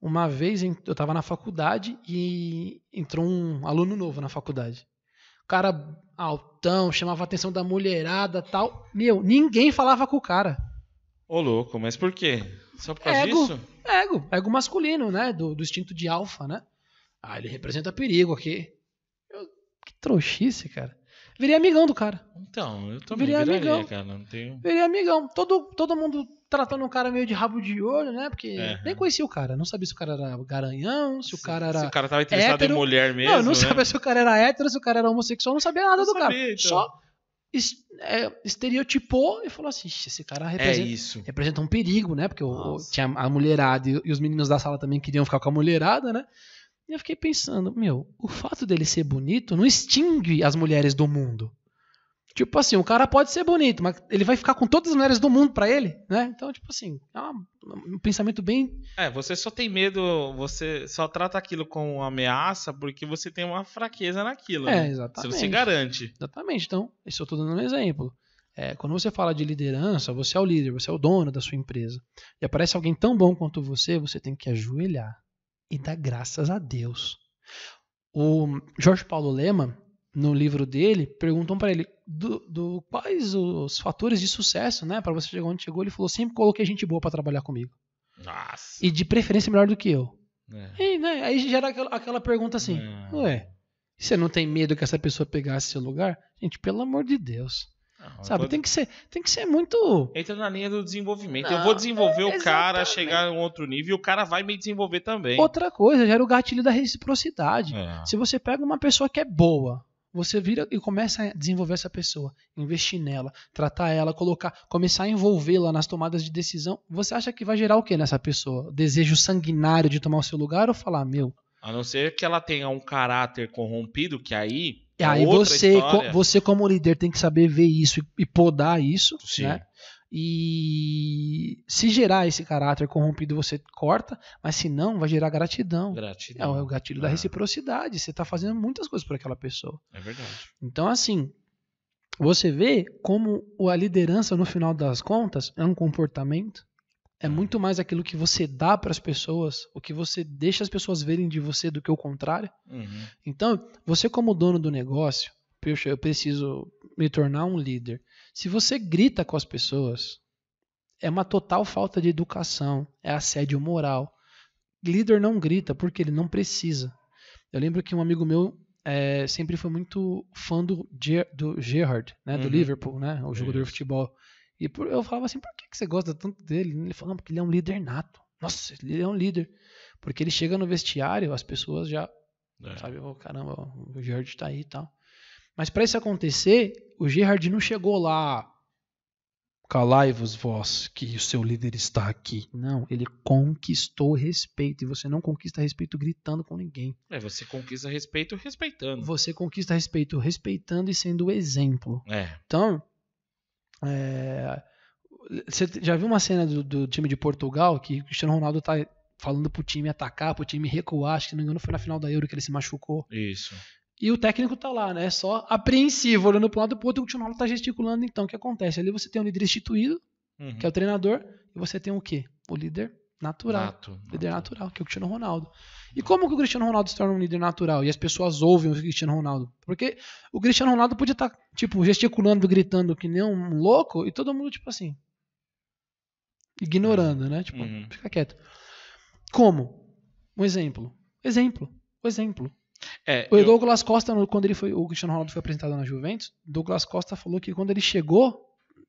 uma vez eu estava na faculdade e entrou um aluno novo na faculdade cara altão, chamava a atenção da mulherada tal. Meu, ninguém falava com o cara. Ô, louco, mas por quê? Só por causa ego, disso? Ego, ego masculino, né? Do, do instinto de alfa, né? Ah, ele representa perigo aqui. Eu, que trouxice, cara. Virei amigão do cara. Então, eu também virei viraria, amigão. cara. Não tenho... Virei amigão. Todo, todo mundo tratando o cara meio de rabo de olho, né? Porque é. nem conhecia o cara. Não sabia se o cara era garanhão, se o cara era. Se o cara tava interessado hétero. em mulher mesmo. Não, não né? sabia se o cara era hétero, se o cara era homossexual, não sabia nada não do sabia, cara. Então. Só é, estereotipou e falou assim: esse cara representa, é representa um perigo, né? Porque o, tinha a mulherada e, e, os meninos da sala também queriam ficar com a mulherada, né? E eu fiquei pensando, meu, o fato dele ser bonito não extingue as mulheres do mundo. Tipo assim, o cara pode ser bonito, mas ele vai ficar com todas as mulheres do mundo pra ele, né? Então, tipo assim, é um pensamento bem. É, você só tem medo, você só trata aquilo como uma ameaça porque você tem uma fraqueza naquilo. É, né? Você exatamente. se garante. Exatamente. Então, isso eu tô dando um exemplo. É, quando você fala de liderança, você é o líder, você é o dono da sua empresa. E aparece alguém tão bom quanto você, você tem que ajoelhar e dar graças a Deus. O Jorge Paulo Lema, no livro dele, perguntam para ele do, do- quais os fatores de sucesso, né, para você chegar onde chegou. Ele falou: sempre coloquei gente boa para trabalhar comigo Nossa. e de preferência melhor do que eu. É. E, né, aí gera aquela, aquela pergunta assim: É. ué, você não tem medo que essa pessoa pegasse seu lugar? Gente, pelo amor de Deus. Não, Sabe, tô- tem que ser, tem que ser muito. Entra na linha do desenvolvimento. Não, eu vou desenvolver o cara, chegar a um outro nível e o cara vai me desenvolver também. Outra coisa, gera o gatilho da reciprocidade. É. Se você pega uma pessoa que é boa, você vira e começa a desenvolver essa pessoa, investir nela, tratar ela, colocar, começar a envolvê-la nas tomadas de decisão, você acha que vai gerar o que nessa pessoa? O desejo sanguinário de tomar o seu lugar ou falar, meu? A não ser que ela tenha um caráter corrompido, que aí. E é aí você, co- você como líder tem que saber ver isso e, e podar isso, Sim. né? E se gerar esse caráter corrompido, você corta, mas se não, vai gerar gratidão. É Gratidão. o gatilho da Ah. reciprocidade. Você está fazendo muitas coisas por aquela pessoa. É verdade. Então, assim, você vê como a liderança, no final das contas, é um comportamento. É muito mais aquilo que você dá para as pessoas, o que você deixa as pessoas verem de você do que o contrário. Uhum. Então, você como dono do negócio, poxa, eu preciso me tornar um líder. Se você grita com as pessoas, é uma total falta de educação, é assédio moral. Líder não grita porque ele não precisa. Eu lembro que um amigo meu eh, sempre foi muito fã do, Ger do Gerrard, né, do Uhum. Liverpool, né, o jogador de futebol. E por- eu falava assim, por que que você gosta tanto dele? Ele falou, não, porque ele é um líder nato. Nossa, ele é um líder. Porque ele chega no vestiário, as pessoas já É. Sabe, oh, caramba, o Gerard tá aí e tal. Mas para isso acontecer, o Gerard não chegou lá. Calai-vos vós, que o seu líder está aqui. Não, ele conquistou respeito. E você não conquista respeito gritando com ninguém. É, você conquista respeito respeitando. Você conquista respeito respeitando e sendo o exemplo. É. Então, é, você já viu uma cena do, do time de Portugal que o Cristiano Ronaldo tá falando pro time atacar, pro time recuar, acho que se não me engano foi na final da Euro que ele se machucou. Isso. E o técnico tá lá, né? Só apreensivo, olhando pro lado pro outro, e o Cristiano Ronaldo tá gesticulando. Então, o que acontece? Ali você tem um líder instituído, Uhum. que é o treinador, e você tem o quê? O líder natural. Nato, Líder nato. natural, que é o Cristiano Ronaldo. E como que o Cristiano Ronaldo se torna um líder natural? E as pessoas ouvem o Cristiano Ronaldo? Porque o Cristiano Ronaldo podia estar, tipo, gesticulando, gritando que nem um louco, e todo mundo, tipo assim, ignorando, né? Tipo, Uhum. fica quieto. Como? Um exemplo. Exemplo. O exemplo. É, O eu- Douglas Costa, quando ele foi, o Cristiano Ronaldo foi apresentado na Juventus, Douglas Costa falou que quando ele chegou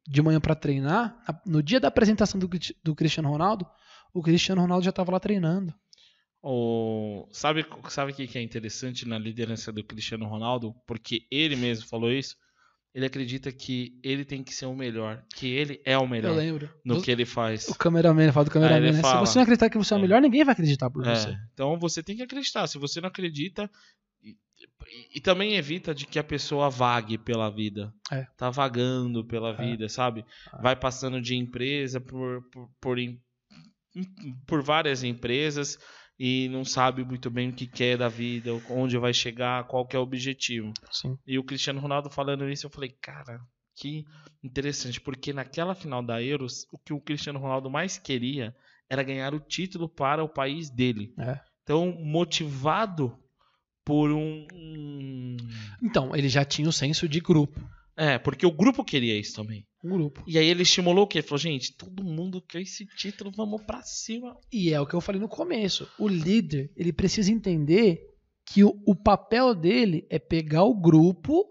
de manhã pra treinar, no dia da apresentação do, do Cristiano Ronaldo, o Cristiano Ronaldo já estava lá treinando. O... Sabe sabe o que que é interessante na liderança do Cristiano Ronaldo? Porque ele mesmo falou isso. Ele acredita que ele tem que ser o melhor, que ele é o Eu melhor lembro. no O- que ele faz. O cameraman fala do cameraman, né? fala. Se você não acreditar que você é o É. melhor, ninguém vai acreditar por É, você. Então você tem que acreditar. Se você não acredita. E, também evita de que a pessoa vague pela vida. É. Tá vagando pela É. vida, sabe? É. Vai passando de empresa por, por, por, por várias empresas e não sabe muito bem o que quer da vida, onde vai chegar, qual que é o objetivo. Sim. E o Cristiano Ronaldo falando isso, eu falei, cara, que interessante, porque naquela final da Euros, o que o Cristiano Ronaldo mais queria era ganhar o título para o país dele. É. Então, motivado por um. um- Então, ele já tinha o senso de grupo. É, porque o grupo queria isso também. Um grupo. E aí ele estimulou o quê? Ele falou, gente, todo mundo quer esse título, vamos pra cima. E é o que eu falei no começo. O líder, ele precisa entender que o, o papel dele é pegar o grupo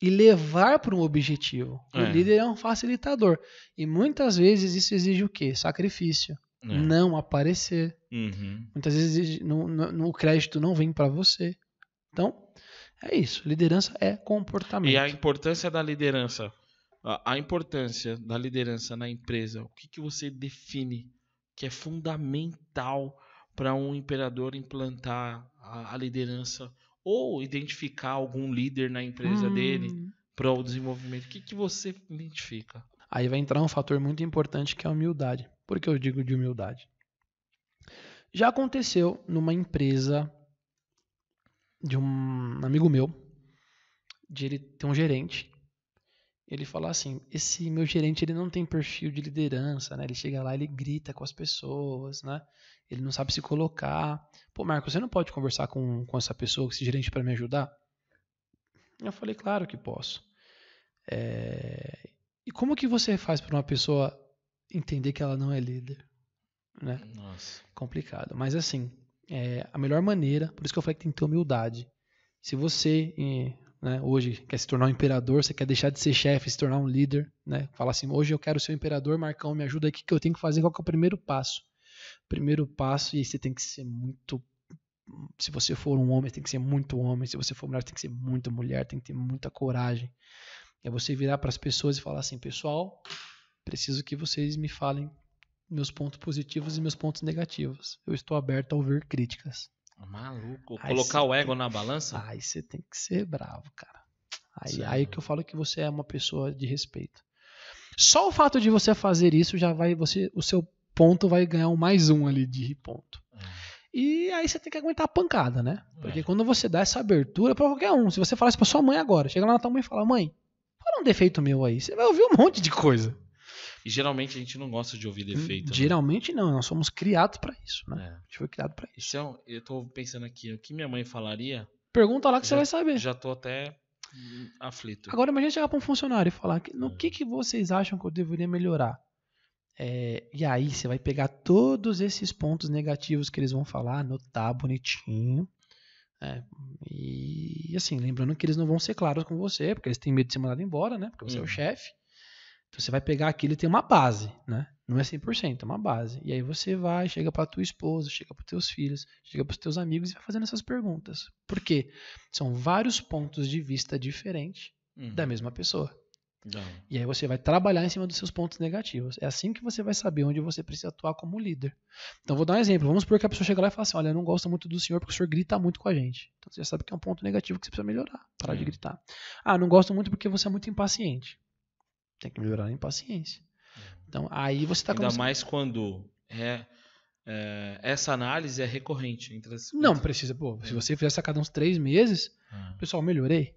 e levar para um objetivo. O É. líder é um facilitador. E muitas vezes isso exige o quê? Sacrifício. É. Não aparecer. Uhum. Muitas vezes exige- o crédito não vem para você. Então, é isso. Liderança é comportamento. E a importância da liderança. A, importância da liderança na empresa. O que, que você define que é fundamental para um imperador implantar a, a liderança ou identificar algum líder na empresa hum. dele para o desenvolvimento? O que, que você identifica? Aí vai entrar um fator muito importante que é a humildade. Por que eu digo de humildade? Já aconteceu numa empresa de um amigo meu, de ele ter um gerente. Ele fala assim: esse meu gerente ele não tem perfil de liderança, né? Ele chega lá, ele grita com as pessoas, né? Ele não sabe se colocar. Pô, Marco, você não pode conversar com, com essa pessoa, com esse gerente para me ajudar? Eu falei, claro que posso. É... E como que você faz para uma pessoa entender que ela não é líder? Né? Nossa. Complicado. Mas assim, é a melhor maneira, por isso que eu falei que tem que ter humildade. Se você né, hoje quer se tornar um imperador, você quer deixar de ser chefe, se tornar um líder, né? Fala assim, hoje eu quero ser um imperador, Marcão, me ajuda aqui, o que eu tenho que fazer, qual que é o primeiro passo? Primeiro passo, e aí você tem que ser muito se você for um homem, tem que ser muito homem. Se você for mulher, tem que ser muito mulher, tem que ter muita coragem. É você virar para as pessoas e falar assim, pessoal, preciso que vocês me falem meus pontos positivos e meus pontos negativos. Eu estou aberto a ouvir críticas. Maluco, aí colocar o ego tem... na balança? Aí você tem que ser bravo, cara. Aí, aí que eu falo que você é uma pessoa de respeito. Só o fato de você fazer isso já vai, você, o seu ponto vai ganhar um mais um ali de ponto. É. E aí você tem que aguentar a pancada, né? Porque é. quando você dá essa abertura para qualquer um, se você falar isso pra sua mãe agora, chega lá na tua mãe e fala, mãe, fala um defeito meu aí, você vai ouvir um monte de coisa. E geralmente a gente não gosta de ouvir defeito. Né? Geralmente né? não, nós somos criados para isso, né? É. A gente foi criado para isso. Então, eu tô pensando aqui, o que minha mãe falaria? Pergunta lá que já, você vai saber. Já tô até aflito. Agora imagina chegar para um funcionário e falar, no é. que, que vocês acham que eu deveria melhorar? É, e aí você vai pegar todos esses pontos negativos que eles vão falar, anotar bonitinho. É, e assim, lembrando que eles não vão ser claros com você, porque eles têm medo de ser mandado embora, né? Porque você uhum. é o uhum. chefe. Então você vai pegar aquilo e tem uma base, né? Não é 100%, é uma base. E aí você vai, chega para tua esposa, chega para teus filhos, chega para os teus amigos e vai fazendo essas perguntas. Por quê? São vários pontos de vista diferentes uhum. da mesma pessoa. Não. E aí você vai trabalhar em cima dos seus pontos negativos. É assim que você vai saber onde você precisa atuar como líder. Então vou dar um exemplo. Vamos supor que a pessoa chega lá e fala assim: Olha, eu não gosto muito do senhor porque o senhor grita muito com a gente. Então você já sabe que é um ponto negativo que você precisa melhorar. Parar de gritar. Ah, não gosto muito porque você é muito impaciente. Tem que melhorar a impaciência. Então, aí você está Ainda mais quando é, é, essa análise é recorrente. Entre as... Não precisa. Pô, se você fizesse a cada uns três meses, ah. pessoal, melhorei.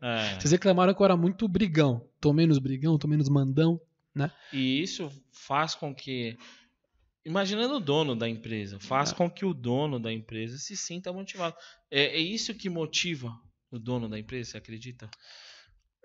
É. Vocês reclamaram que eu era muito brigão. Tô menos brigão, tô menos mandão, né? E isso faz com que imaginando o dono da empresa, faz é. com que o dono da empresa se sinta motivado. É, é, isso que motiva o dono da empresa, você acredita?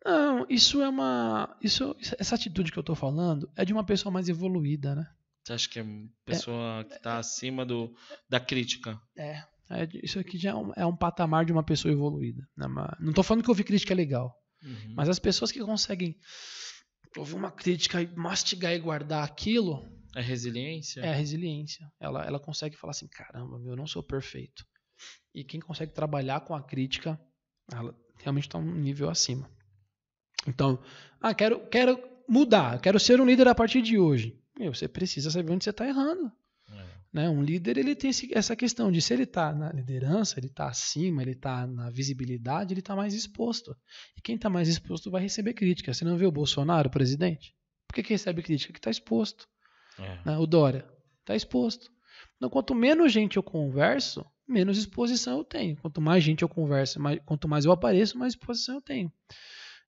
Não, isso é uma. Isso, essa atitude que eu tô falando é de uma pessoa mais evoluída, né? Você acha que é uma pessoa é, que está acima do, da crítica? É, é. Isso aqui já é um, é um, patamar de uma pessoa evoluída. Né? Não estou falando que ouvir crítica é legal. Uhum. Mas as pessoas que conseguem ouvir uma crítica e mastigar e guardar aquilo. É resiliência? É a resiliência. Ela, ela consegue falar assim: caramba, eu não sou perfeito. E quem consegue trabalhar com a crítica, ela realmente está um nível acima. Então, ah, quero, quero mudar, quero ser um líder a partir de hoje. Meu, você precisa saber onde você está errando. É. Né? Um líder ele tem essa questão de se ele está na liderança, ele está acima, ele está na visibilidade, ele está mais exposto. E quem está mais exposto vai receber crítica. Você não vê o Bolsonaro, presidente? Por que, que recebe crítica? Que está exposto. É. Né? O Dória está exposto. Então, quanto menos gente eu converso, menos exposição eu tenho. Quanto mais gente eu converso, mais, quanto mais eu apareço, mais exposição eu tenho.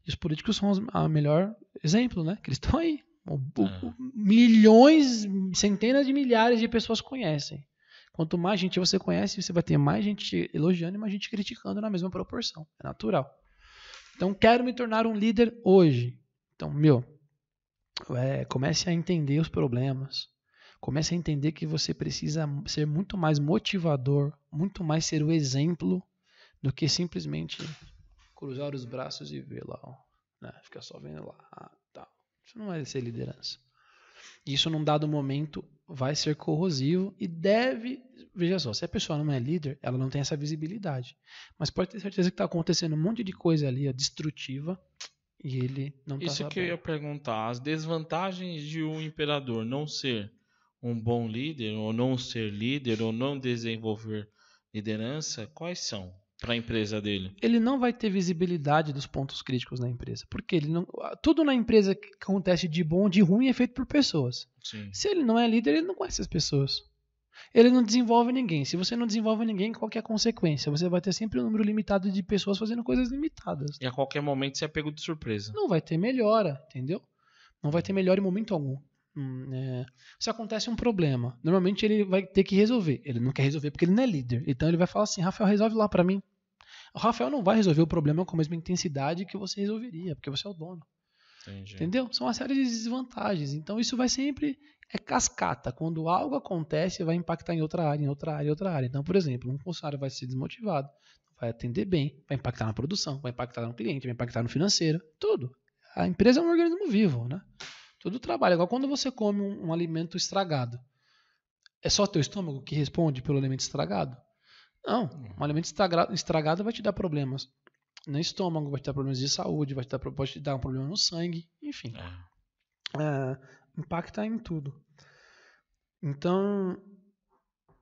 E os políticos são o melhor exemplo, né? Que eles estão aí. O, o, é. milhões, centenas de milhares de pessoas conhecem. Quanto mais gente você conhece, você vai ter mais gente elogiando e mais gente criticando na mesma proporção. É natural. Então, quero me tornar um líder hoje. Então, meu, é, comece a entender os problemas. Comece a entender que você precisa ser muito mais motivador, muito mais ser o exemplo do que simplesmente cruzar os braços e ver lá, ó, né? Fica só vendo lá, ah, tá. Isso não vai ser liderança. Isso num dado momento vai ser corrosivo e deve, veja só, se a pessoa não é líder, ela não tem essa visibilidade. Mas pode ter certeza que está acontecendo um monte de coisa ali, ó, destrutiva, e ele não está Isso sabendo. que eu ia perguntar, as desvantagens de um imperador não ser um bom líder, ou não ser líder, ou não desenvolver liderança, quais são para a empresa dele? Ele não vai ter visibilidade dos pontos críticos na empresa, porque ele não, tudo na empresa que acontece de bom ou de ruim é feito por pessoas. Sim. Se ele não é líder, ele não conhece as pessoas. Ele não desenvolve ninguém. Se você não desenvolve ninguém, qual que é a consequência? Você vai ter sempre um número limitado de pessoas fazendo coisas limitadas. E a qualquer momento você é pego de surpresa. Não vai ter melhora, entendeu? Não vai ter melhora em momento algum. Hum, é, se acontece um problema, normalmente ele vai ter que resolver. Ele não quer resolver porque ele não é líder. Então ele vai falar assim: Rafael, resolve lá para mim. O Rafael não vai resolver o problema com a mesma intensidade que você resolveria, porque você é o dono. Entendi. Entendeu? São uma série de desvantagens. Então isso vai sempre é cascata. Quando algo acontece, vai impactar em outra área, em outra área, em outra área. Então, por exemplo, um funcionário vai ser desmotivado, vai atender bem, vai impactar na produção, vai impactar no cliente, vai impactar no financeiro, tudo. A empresa é um organismo vivo, né? Tudo trabalha. Igual quando você come um, um alimento estragado. É só teu estômago que responde pelo alimento estragado? Não. Um alimento estragado, estragado vai te dar problemas no estômago, vai te dar problemas de saúde, vai te dar, pode te dar um problema no sangue, enfim. É. É, impacta em tudo. Então,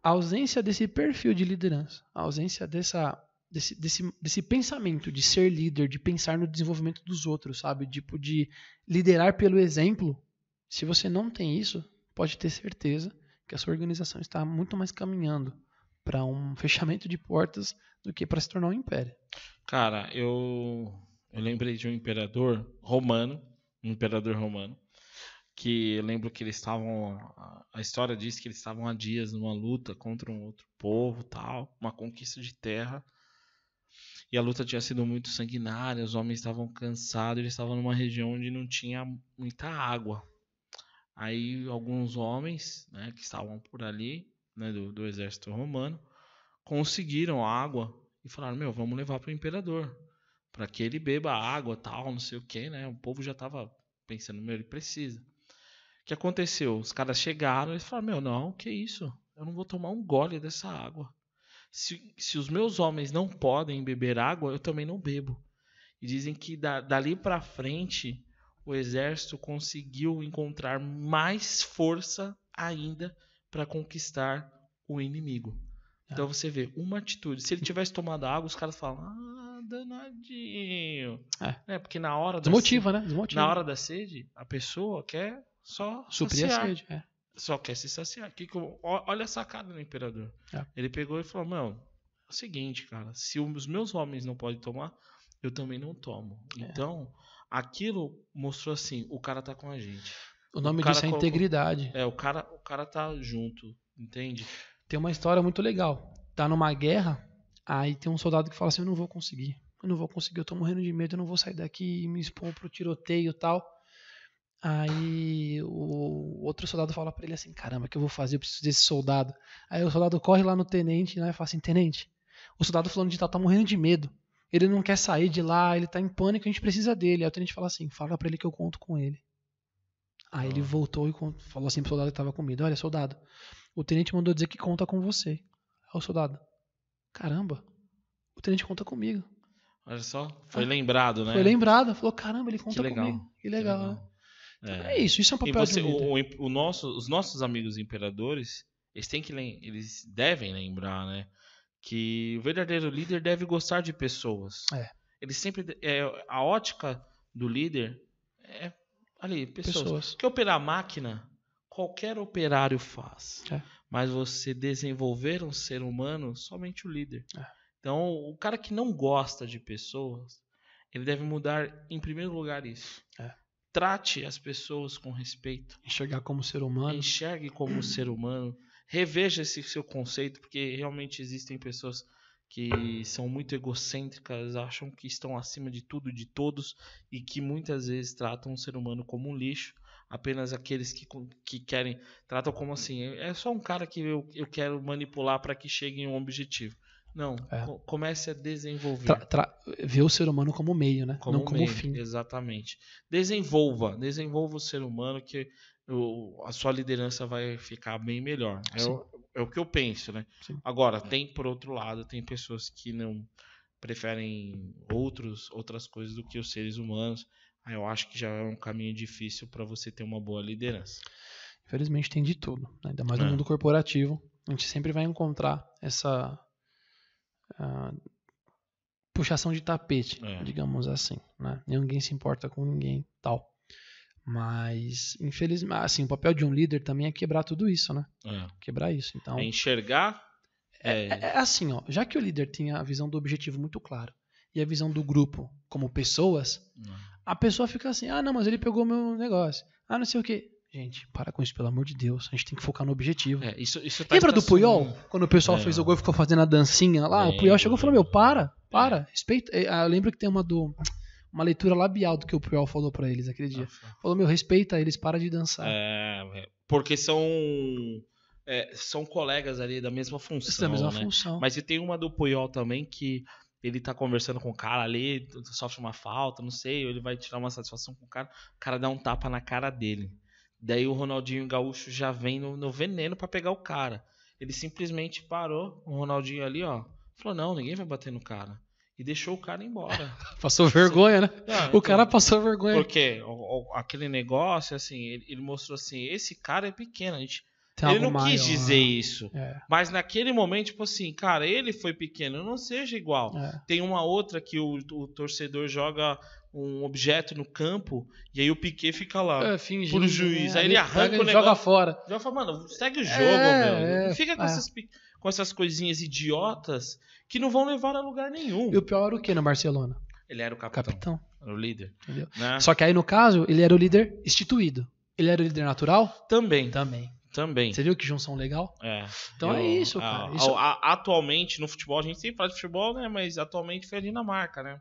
a ausência desse perfil de liderança, a ausência dessa, desse, desse, desse pensamento de ser líder, de pensar no desenvolvimento dos outros, sabe? Tipo, de liderar pelo exemplo. Se você não tem isso, pode ter certeza que a sua organização está muito mais caminhando para um fechamento de portas do que para se tornar um império. Cara, eu, eu lembrei de um imperador romano, um imperador romano, que eu lembro que eles estavam. a- história diz que eles estavam há dias numa luta contra um outro povo, tal, uma conquista de terra. E a luta tinha sido muito sanguinária, os homens estavam cansados, eles estavam numa região onde não tinha muita água. Aí alguns homens, né, que estavam por ali, né, do, do exército romano, conseguiram água e falaram: Meu, vamos levar para o imperador, para que ele beba água, tal, não sei o que, né? O povo já estava pensando: Meu, ele precisa. O que aconteceu? Os caras chegaram e falaram: Meu, não, que isso? Eu não vou tomar um gole dessa água. Se, se os meus homens não podem beber água, eu também não bebo. E dizem que da, dali para frente o exército conseguiu encontrar mais força ainda para conquistar o inimigo. Então você vê uma atitude. Se ele tivesse tomado água, os caras falam: Ah, danadinho. É. Porque na hora da Desmotiva, né? sede, Desmotiva. na hora da sede, a pessoa quer só Suprir a saciar sede. É. só quer se saciar. Que que eu- ó- olha a sacada do imperador. É. Ele pegou e falou: Meu, é o seguinte, cara. Se os meus homens não podem tomar, eu também não tomo. É. Então, aquilo mostrou assim: o cara tá com a gente. O nome cara disso é colocou- integridade. É, o cara, o cara tá junto, entende? Tem uma história muito legal. Tá numa guerra, aí tem um soldado que fala assim: Eu não vou conseguir. Eu não vou conseguir, eu tô morrendo de medo, eu não vou sair daqui e me expor pro tiroteio e tal. Aí o outro soldado fala pra ele assim: Caramba, o que eu vou fazer? Eu preciso desse soldado. Aí o soldado corre lá no tenente né, e fala assim: Tenente, o soldado falando de tal tá morrendo de medo. Ele não quer sair de lá, ele tá em pânico, a gente precisa dele. Aí o tenente fala assim: Fala pra ele que eu conto com ele. Aí ele Ah. voltou e falou assim pro soldado que tava com medo: Olha, soldado, o tenente mandou dizer que conta com você. Aí o soldado: Caramba, o tenente conta comigo. Olha só, foi lembrado, né? Ah. Foi lembrado, falou: Caramba, ele conta legal, comigo. Que legal, né? É. É isso, isso é um papel você, de um o, o nosso, os nossos amigos imperadores, eles têm que eles devem lembrar, né, que o verdadeiro líder deve gostar de pessoas. É. Ele sempre é a ótica do líder é ali pessoas. Pessoas. Porque operar máquina qualquer operário faz. É. Mas você desenvolver um ser humano, somente o líder. É. Então, o cara que não gosta de pessoas, ele deve mudar em primeiro lugar isso. É. Trate as pessoas com respeito. Enxergar como ser humano. Enxergue como ser humano. Reveja esse seu conceito, porque realmente existem pessoas que são muito egocêntricas, acham que estão acima de tudo e de todos e que muitas vezes tratam o ser humano como um lixo. Apenas aqueles que, que querem, tratam como assim, é só um cara que eu, eu quero manipular para que chegue em um objetivo. Não, É. co- comece a desenvolver. Tra- tra- ver o ser humano como meio, né? Como não como meio, fim. Exatamente. Desenvolva, desenvolva o ser humano que o- a sua liderança vai ficar bem melhor. É é o que eu penso, né? Sim. Agora, tem por outro lado, tem pessoas que não preferem outros, outras coisas do que os seres humanos. Aí eu acho que já é um caminho difícil para você ter uma boa liderança. Infelizmente tem de tudo. né? Ainda mais no É. mundo corporativo. A gente sempre vai encontrar essa, ah, puxação de tapete, É. digamos assim, né? Ninguém se importa com ninguém, tal. Mas, infelizmente, assim, o papel de um líder também é quebrar tudo isso, né? É. Quebrar isso. Então, É enxergar. É, é, é assim, ó, já que o líder tem a visão do objetivo muito claro e a visão do grupo como pessoas, a pessoa fica assim: "Ah, não, mas ele pegou meu negócio. Ah, não sei o quê". Gente, para com isso, pelo amor de Deus. A gente tem que focar no objetivo. é, isso, isso tá Lembra do Puyol? estacionando. Quando o pessoal É. fez o gol e ficou fazendo a dancinha lá? o Puyol chegou e falou: Meu, para, para, respeita. Ah, Eu lembro que tem uma do. Uma leitura labial do que o Puyol falou pra eles aquele dia. Falou, meu, respeita eles, para de dançar. É, é, porque são é, são colegas ali da mesma função, Isso é a mesma né? função. Mas e tem uma do Puyol também que ele tá conversando com o cara ali, sofre uma falta, não sei, ou ele vai tirar uma satisfação com o cara, o cara dá um tapa na cara dele. Daí o Ronaldinho Gaúcho já vem no, no veneno pra pegar o cara. Ele simplesmente parou, o Ronaldinho ali, ó, falou: "Não, ninguém vai bater no cara". E deixou o cara embora. Passou vergonha, né? Não, O então- cara passou vergonha. porque aquele negócio, assim, ele, ele mostrou assim, esse cara é pequeno, a gente. Tem ele não algo quis maior. dizer isso. É, Mas naquele momento, tipo assim, cara, ele foi pequeno, não seja igual. é. Tem uma outra que o, o torcedor joga um objeto no campo e aí o Piquet fica lá. É, fingindo, pro juiz. né? Aí ele arranca pega o e joga negócio. fora. Já fala, mano, segue o jogo, É, meu. é, não fica com, é. essas, pe- com essas coisinhas idiotas que não vão levar a lugar nenhum. E o pior era o que no Barcelona? Ele era o capitão, Capitão. era o líder. Entendeu? Né? Só que aí, no caso, ele era o líder instituído. Ele era o líder natural? Também, Também. também. Você viu que junção legal? É. Então é isso, cara. a- Isso- a- atualmente no futebol, a gente sempre fala de futebol, né? Mas atualmente foi a Dinamarca, né?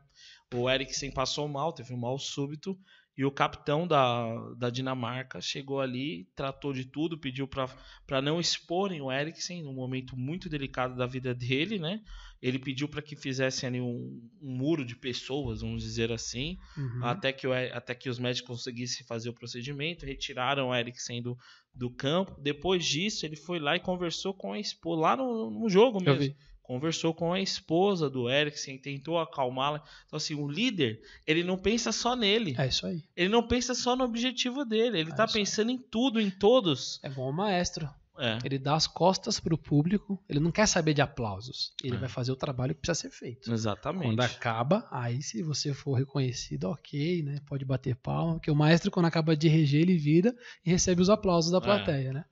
O Eriksen passou mal, teve um mal súbito. E o capitão da, da Dinamarca chegou ali, tratou de tudo, pediu para não exporem o Eriksen num momento muito delicado da vida dele, né? Ele pediu para que fizessem ali um, um muro de pessoas, vamos dizer assim, Uhum. até, que o, até que os médicos conseguissem fazer o procedimento, retiraram o Eriksen do, do campo. Depois disso, ele foi lá e conversou com a esposa, lá no, no jogo mesmo. Conversou com a esposa do Eriksen, tentou acalmá-la. Então, assim, o líder, ele não pensa só nele. É isso aí. Ele não pensa só no objetivo dele. Ele É tá isso aí. pensando em tudo, em todos. É igual o maestro. É. Ele dá as costas pro público. Ele não quer saber de aplausos. Ele É. vai fazer o trabalho que precisa ser feito. Exatamente. Quando acaba, aí se você for reconhecido, ok, né? Pode bater palma. Porque o maestro, quando acaba de reger, ele vira e recebe os aplausos da plateia, né?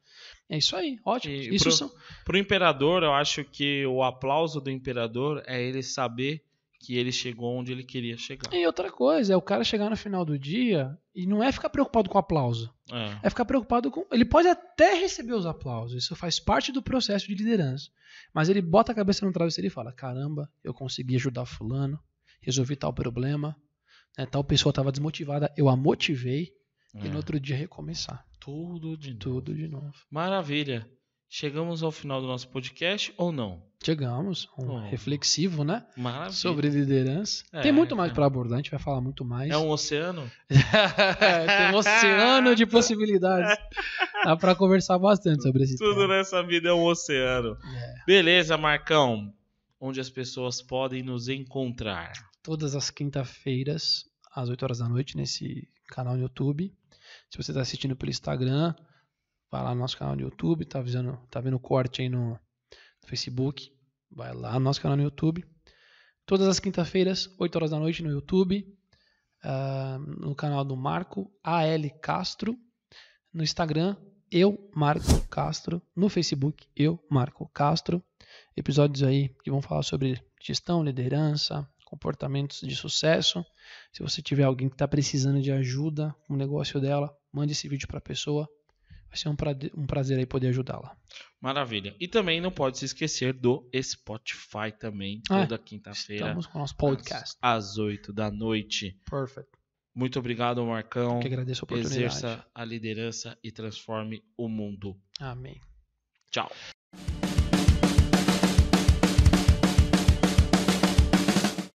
É isso aí, ótimo. E Isso pro- são. Pro imperador, eu acho que o aplauso do imperador é ele saber que ele chegou onde ele queria chegar. E outra coisa, é o cara chegar no final do dia e não é ficar preocupado com o aplauso. É. É ficar preocupado com. Ele pode até receber os aplausos, isso faz parte do processo de liderança. Mas ele bota a cabeça no travesseiro e fala: caramba, eu consegui ajudar Fulano, resolvi tal problema, né, tal pessoa estava desmotivada, eu a motivei e É. no outro dia recomeçar. Tudo de novo. Tudo de novo. Maravilha. Chegamos ao final do nosso podcast ou não? Chegamos, um Oh. reflexivo, né? Maravilha. Sobre liderança. É, Tem muito mais é. para abordar, a gente vai falar muito mais. É um oceano? Tem um oceano de possibilidades. Dá para conversar bastante sobre esse Tudo tema. nessa vida é um oceano. É. Beleza, Marcão. Onde as pessoas podem nos encontrar? todas as quinta-feiras, às 8 horas da noite, nesse canal no YouTube. Se você está assistindo pelo Instagram, vai lá no nosso canal no YouTube, tá, vendo, tá vendo o corte aí no Facebook, vai lá no nosso canal no YouTube. Todas as quinta-feiras, 8 horas da noite no YouTube, ah, no canal do Marco AL Castro, no Instagram, eu, Marco Castro, no Facebook, eu, Marco Castro. Episódios aí que vão falar sobre gestão, liderança, comportamentos de sucesso. Se você tiver alguém que está precisando de ajuda com o negócio dela, mande esse vídeo para a pessoa. Vai ser um, prade- um prazer aí poder ajudá-la. Maravilha. E também não pode se esquecer do Spotify também, Ah, toda quinta-feira. Estamos com o nosso podcast. Às, às 8 da noite. Perfect. Muito obrigado, Marcão. Eu que agradeço a oportunidade. Exerça a liderança e transforme o mundo. Amém. Tchau.